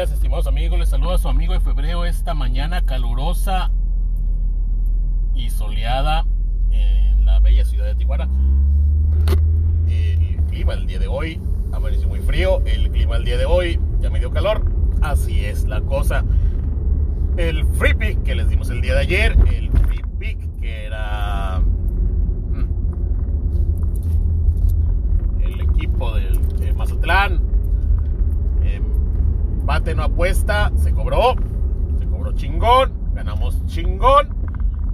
estimados amigos. Les saluda su amigo de febrero esta mañana calurosa y soleada en la bella ciudad de Tijuana. El clima el día de hoy amaneció muy frío. El clima el día de hoy ya me dio calor. Así es la cosa. El free pick que les dimos el día de ayer, el free pick que era mm, el equipo del de Mazatlán bate no apuesta, se cobró, se cobró chingón, ganamos chingón,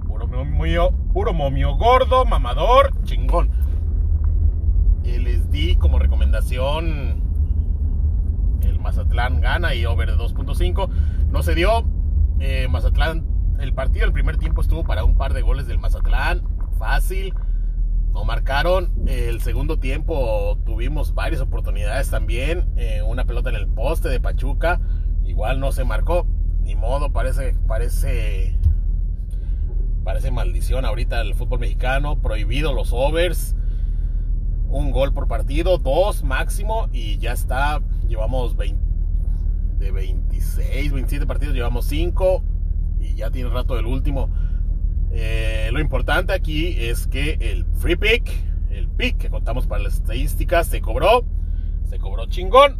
puro momio, puro momio gordo, mamador, chingón. Y les di como recomendación el Mazatlán gana y over de 2.5. No se dio. Eh, Mazatlán, el partido el primer tiempo estuvo para un par de goles del Mazatlán. Fácil. No marcaron. El segundo tiempo tuvimos varias oportunidades también. Eh, una pelota en el poste de Pachuca. Igual no se marcó. Ni modo, parece, parece, parece maldición ahorita el fútbol mexicano. Prohibido los overs. Un gol por partido, dos máximo. Y ya está. Llevamos 20, de 26, 27 partidos. Llevamos 5. Y ya tiene rato del último. Eh, lo importante aquí es que el free pick, el pick que contamos para las estadísticas, se cobró, se cobró chingón.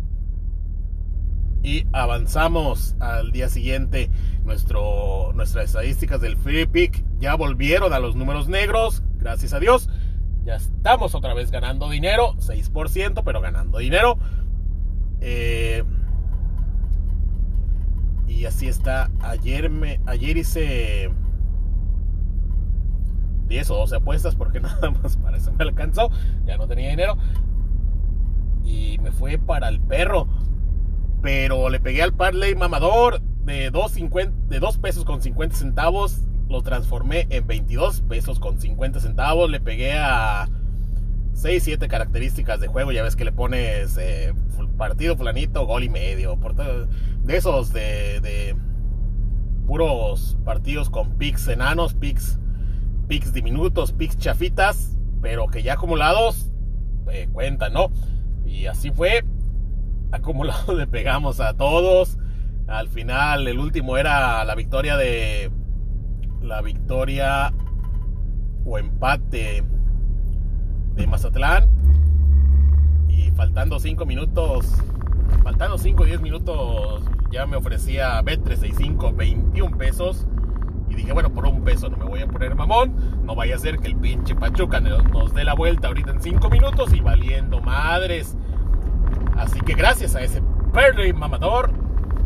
Y avanzamos al día siguiente. Nuestro, nuestras estadísticas del free pick ya volvieron a los números negros, gracias a Dios. Ya estamos otra vez ganando dinero, 6%, pero ganando dinero. Eh, y así está. Ayer, me, ayer hice 10 o 12 apuestas porque nada más para eso me alcanzó. Ya no tenía dinero. Y me fue para el perro. Pero le pegué al parlay mamador de 2, de 2 pesos con 50 centavos. Lo transformé en 22 pesos con 50 centavos. Le pegué a 6, 7 características de juego. Ya ves que le pones eh, partido fulanito, gol y medio. De esos de, de puros partidos con picks enanos, picks picks diminutos, picks chafitas, pero que ya acumulados eh, ¿no? Y así fue. Acumulado le pegamos a todos. Al final, el último era la victoria de. La victoria o empate de Mazatlán. Y faltando 5 minutos. Faltando 5 o 10 minutos. Ya me ofrecía B365 21 pesos. Dije, bueno, por un peso no me voy a poner mamón. No vaya a ser que el pinche Pachuca nos dé la vuelta ahorita en 5 minutos y valiendo madres. Así que gracias a ese perro mamador,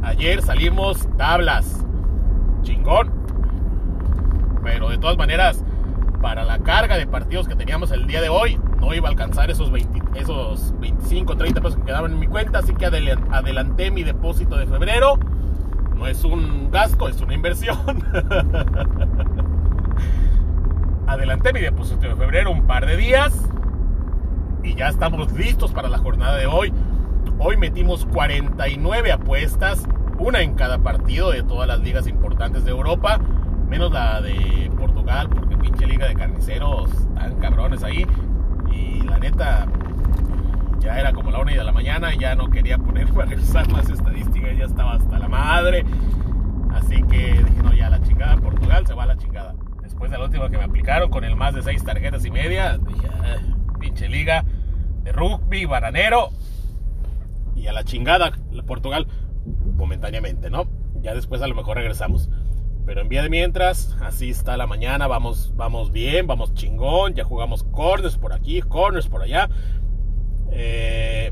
ayer salimos tablas. Chingón. Pero de todas maneras, para la carga de partidos que teníamos el día de hoy, no iba a alcanzar esos, 20, esos 25, 30 pesos que quedaban en mi cuenta. Así que adelanté mi depósito de febrero no es un gasto, es una inversión. Adelanté mi depósito de febrero un par de días y ya estamos listos para la jornada de hoy. Hoy metimos 49 apuestas, una en cada partido de todas las ligas importantes de Europa, menos la de Portugal, porque pinche liga de carniceros tan cabrones ahí. Y la neta, ya era como la una de la mañana y ya no quería ponerme a revisar las estadísticas, ya estaba hasta la madre. Así que dije, no, ya la chingada, Portugal se va a la chingada. Después de la última que me aplicaron con el más de seis tarjetas y media, dije, ah, pinche liga de rugby, bananero. Y a la chingada, Portugal, momentáneamente, ¿no? Ya después a lo mejor regresamos. Pero en vía de mientras, así está la mañana, vamos, vamos bien, vamos chingón, ya jugamos corners por aquí, corners por allá. Eh,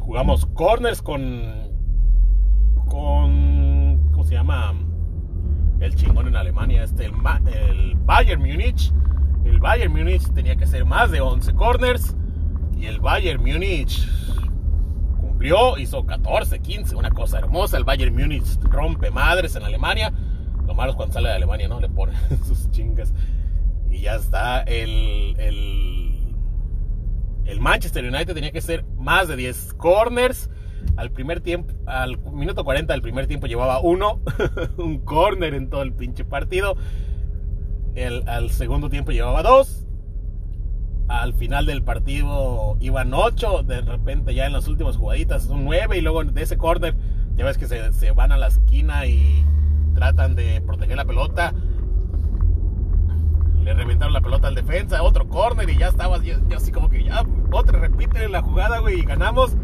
jugamos corners con. con. ¿Cómo se llama? El chingón en Alemania, este, el, el Bayern Múnich. El Bayern Múnich tenía que ser más de 11 corners. Y el Bayern Múnich cumplió, hizo 14, 15, una cosa hermosa. El Bayern Múnich rompe madres en Alemania. Lo malo es cuando sale de Alemania, ¿no? Le pone sus chingas. Y ya está el, el el Manchester United tenía que ser más de 10 corners. Al primer tiempo, al minuto 40 del primer tiempo llevaba uno, un corner en todo el pinche partido. El, al segundo tiempo llevaba dos. al final del partido iban 8, de repente ya en las últimas jugaditas son 9 y luego de ese corner ya ves que se, se, van a la esquina y tratan de proteger la pelota. Le reventaron la pelota al defensa, otro corner y ya estaba yo, así como que ya, otra, repite la jugada, güey, y ganamos.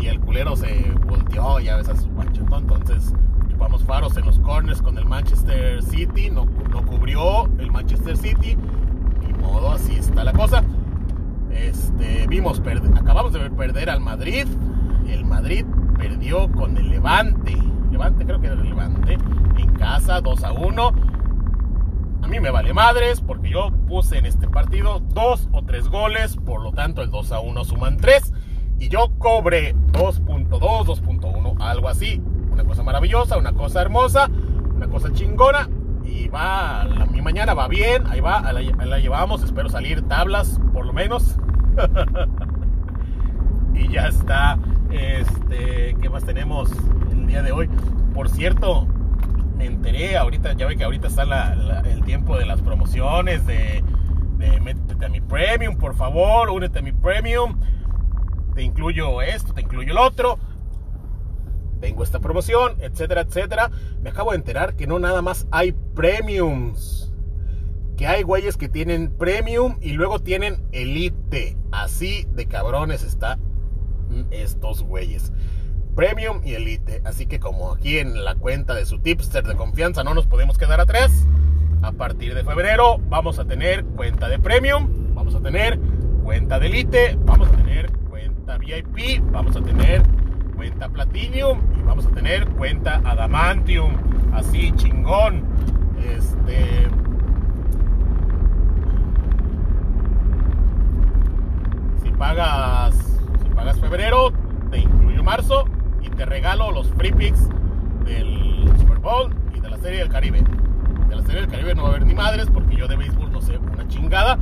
Y el culero se volteó, ya ves a su pancho, Entonces, chupamos faros en los corners con el Manchester City, no, no cubrió el Manchester City modo, así está la cosa. Este, vimos, acabamos de perder al Madrid. El Madrid perdió con el Levante. Levante, creo que era el Levante. En casa, 2 a 1. A mí me vale madres porque yo puse en este partido dos o tres goles. Por lo tanto, el 2 a 1 suman 3. Y yo cobré 2.2, 2.1, algo así. Una cosa maravillosa, una cosa hermosa, una cosa chingona y va, mi mañana va bien, ahí va, la, la llevamos, espero salir tablas por lo menos. y ya está, este, ¿qué más tenemos el día de hoy? Por cierto, me enteré ahorita, ya ve que ahorita está el tiempo de las promociones, de, de métete a mi premium, por favor, únete a mi premium, te incluyo esto, te incluyo el otro tengo esta promoción, etcétera, etcétera. Me acabo de enterar que no nada más hay premiums. Que hay güeyes que tienen premium y luego tienen elite. Así de cabrones está estos güeyes. Premium y elite. Así que como aquí en la cuenta de su tipster de confianza no nos podemos quedar atrás. A partir de febrero vamos a tener cuenta de premium. Vamos a tener cuenta de elite. Vamos a tener cuenta VIP. Vamos a tener cuenta Platinum y vamos a tener cuenta Adamantium, así chingón. Este. Si pagas, si pagas febrero, te incluyo marzo te regalo los free picks del Super Bowl y de la Serie del Caribe. De la Serie del Caribe no va a haber ni madres porque yo de béisbol no sé una chingada,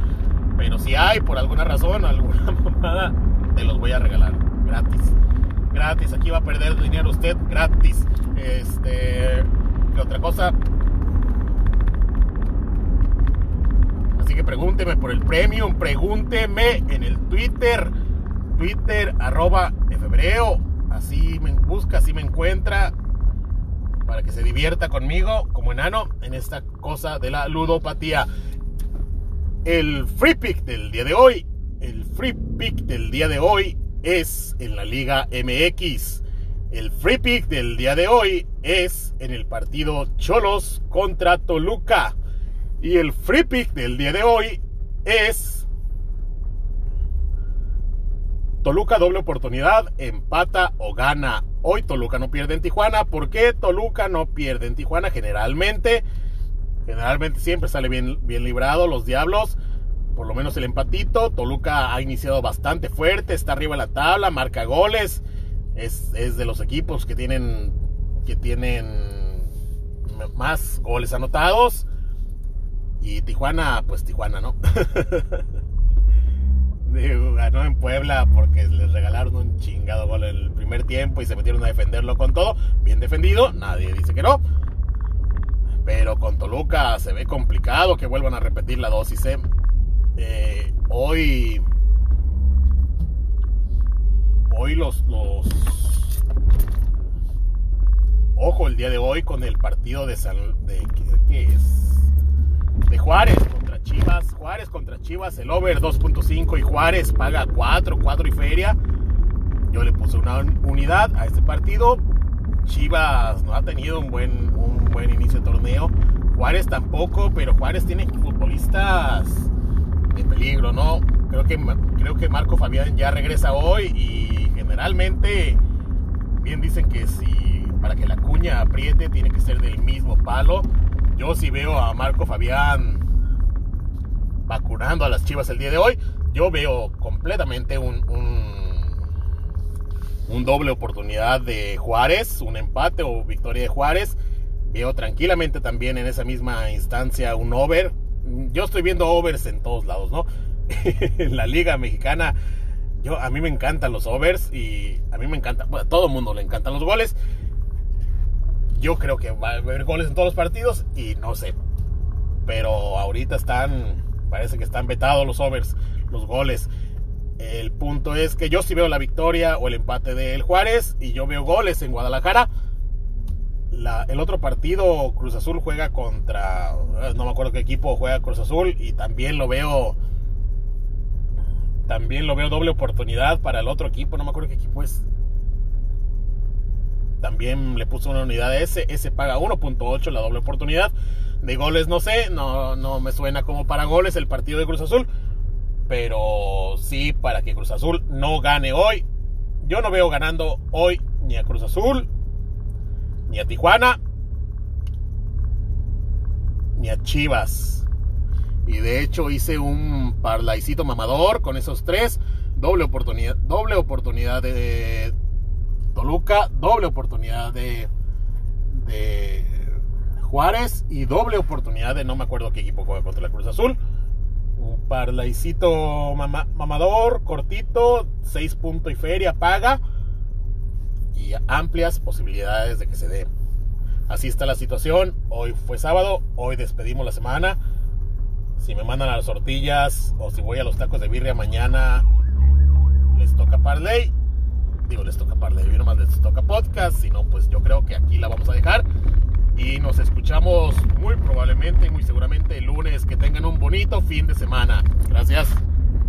pero si hay por alguna razón alguna mamada, te los voy a regalar gratis gratis. Aquí va a perder dinero usted gratis. Este, ¿qué otra cosa? Así que pregúnteme por el premium, pregúnteme en el Twitter, Twitter arroba febreo. Así me busca, así me encuentra para que se divierta conmigo como enano en esta cosa de la ludopatía. El free pick del día de hoy, el free pick del día de hoy es en la Liga MX. El free pick del día de hoy es en el partido Cholos contra Toluca. Y el free pick del día de hoy es Toluca doble oportunidad, empata o gana. Hoy Toluca no pierde en Tijuana. ¿Por qué Toluca no pierde en Tijuana? Generalmente, generalmente siempre sale bien, bien librado los Diablos por lo menos el empatito. Toluca ha iniciado bastante fuerte, está arriba en la tabla, marca goles. Es, de los equipos que tienen, que tienen más goles anotados. Y Tijuana, pues Tijuana, ¿no? ganó en Puebla porque les regalaron un chingado gol en el primer tiempo y se metieron a defenderlo con todo. Bien defendido, nadie dice que no. Pero con Toluca se ve complicado que vuelvan a repetir la dosis. ¿eh? Eh, hoy. Hoy los, los. Ojo, el día de hoy con el partido de San. De, ¿qué, es? De Juárez Chivas. Juárez contra Chivas. El over 2.5 y Juárez paga 4, 4 y feria. Yo le puse una unidad a este partido. Chivas no ha tenido un buen, un buen inicio de torneo. Juárez tampoco, pero Juárez tiene futbolistas de peligro, ¿no? Creo que, creo que Marco Fabián ya regresa hoy y generalmente bien dicen que si para que la cuña apriete tiene que ser del mismo palo. Yo si veo a Marco Fabián vacunando a las Chivas el día de hoy, yo veo completamente un, un, doble oportunidad de Juárez, un empate o victoria de Juárez. Veo tranquilamente también en esa misma instancia un over yo estoy viendo overs en todos lados, ¿no? en la liga mexicana, yo, a mí me encantan los overs y a mí me encanta, a todo el mundo le encantan los goles. Yo creo que va a haber goles en todos los partidos y no sé. Pero ahorita están, parece que están vetados los overs. los goles. El punto es que yo sí veo la victoria o el empate del Juárez y yo veo goles en Guadalajara. el otro partido, Cruz Azul juega contra, eh, no me acuerdo qué equipo juega Cruz Azul y también lo veo, también lo veo doble oportunidad para el otro equipo, no me acuerdo qué equipo es. También le puso una unidad de ese, ese paga 1.8 la doble oportunidad. De goles no sé, no, no me suena como para goles el partido de Cruz Azul pero sí para que Cruz Azul no gane hoy. Yo no veo ganando hoy ni a Cruz Azul, ni a Tijuana, ni a Chivas. Y de hecho hice un parlaicito mamador con esos tres. Doble oportunidad, doble oportunidad de Toluca, doble oportunidad de, de Juárez y doble oportunidad de no me acuerdo qué equipo juega contra la Cruz Azul. Un parlaicito mamador, cortito, 6 puntos y feria, paga. Y amplias posibilidades de que se dé. Así está la situación. Hoy fue sábado, hoy despedimos la semana. Si me mandan a las tortillas o si voy a los tacos de birria mañana, les toca parlay. Digo, les toca parlay, no más les toca podcast. Si no, pues yo creo que aquí la vamos a dejar y nos escuchamos muy probablemente, muy seguramente el lunes. Que tengan un bonito fin de semana. Gracias.